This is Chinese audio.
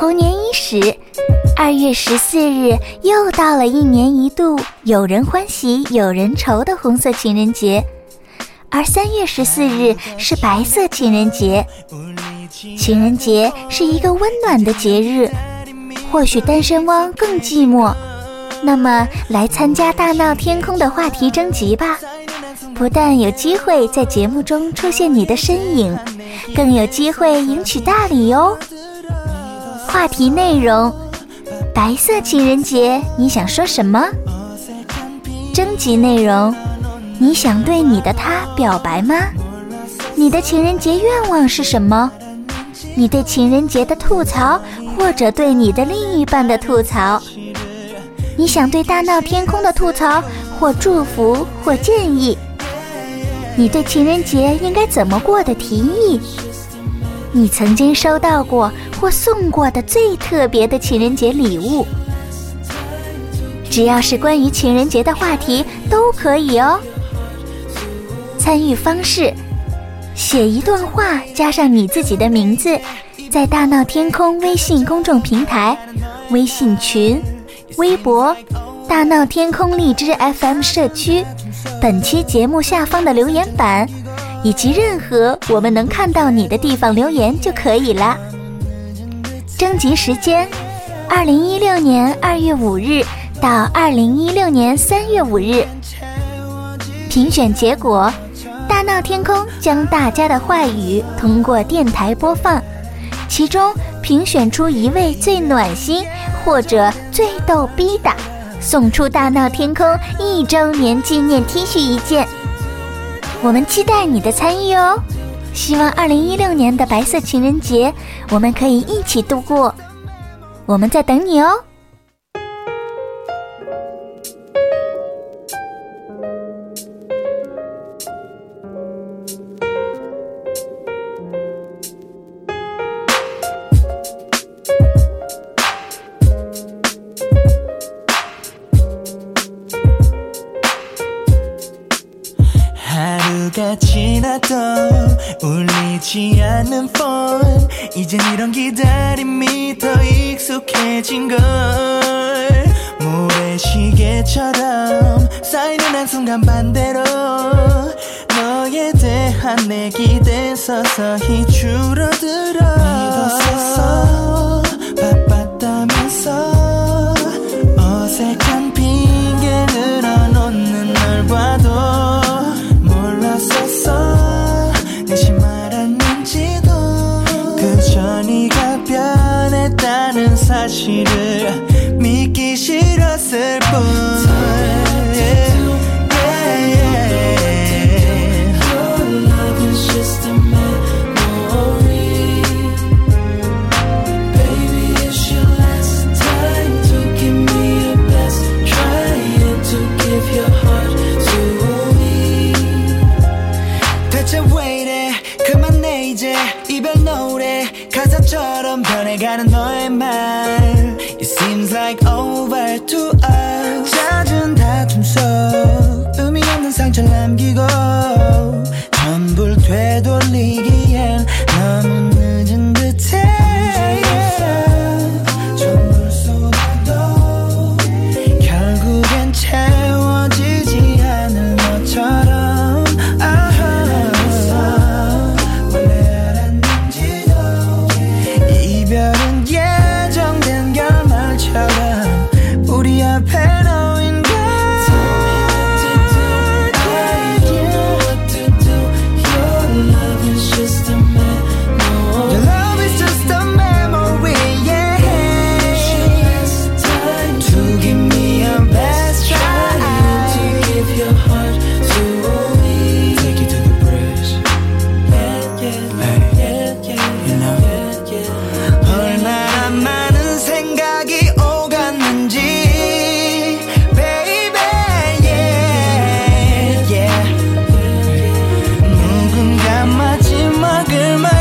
伊始，二月十四日又到了一年一度有人欢喜有人愁的红色情人节，而三月十四日是白色情人节。情人节是一个温暖的节日，或许单身汪更寂寞。那么，来参加大闹天空的话题征集吧！不但有机会在节目中出现你的身影，更有机会赢取大礼哦。话题内容：白色情人节，你想说什么？征集内容：你想对你的他表白吗？你的情人节愿望是什么？你对情人节的吐槽，或者对你的另一半的吐槽？你想对大闹天空的吐槽，或祝福，或建议？你对情人节应该怎么过的提议？你曾经收到过或送过的最特别的情人节礼物？只要是关于情人节的话题都可以哦。参与方式：写一段话，加上你自己的名字，在大闹天空微信公众平台、微信群。微博、大闹天空荔枝 FM 社区，本期节目下方的留言板，以及任何我们能看到你的地方留言就可以了。征集时间：二零一六年二月五日到二零一六年三月五日。评选结果：大闹天空将大家的话语通过电台播放，其中评选出一位最暖心。或者最逗逼的，送出大闹天空一周年纪念 T 恤一件。我们期待你的参与哦！希望二零一六年的白色情人节，我们可以一起度过。我们在等你哦。 가 지나도 울리지 않는 폰 이젠 이런 기다림이 더 익숙해진 걸. 모래시계처럼 쌓이는 한순간 반대로 너에 대한 내 기대 서서히 줄어들어 needed seems like over to us. 잦은 다툼 속 의미 없는 상처를 남기고 전부를 되돌리기 girl, my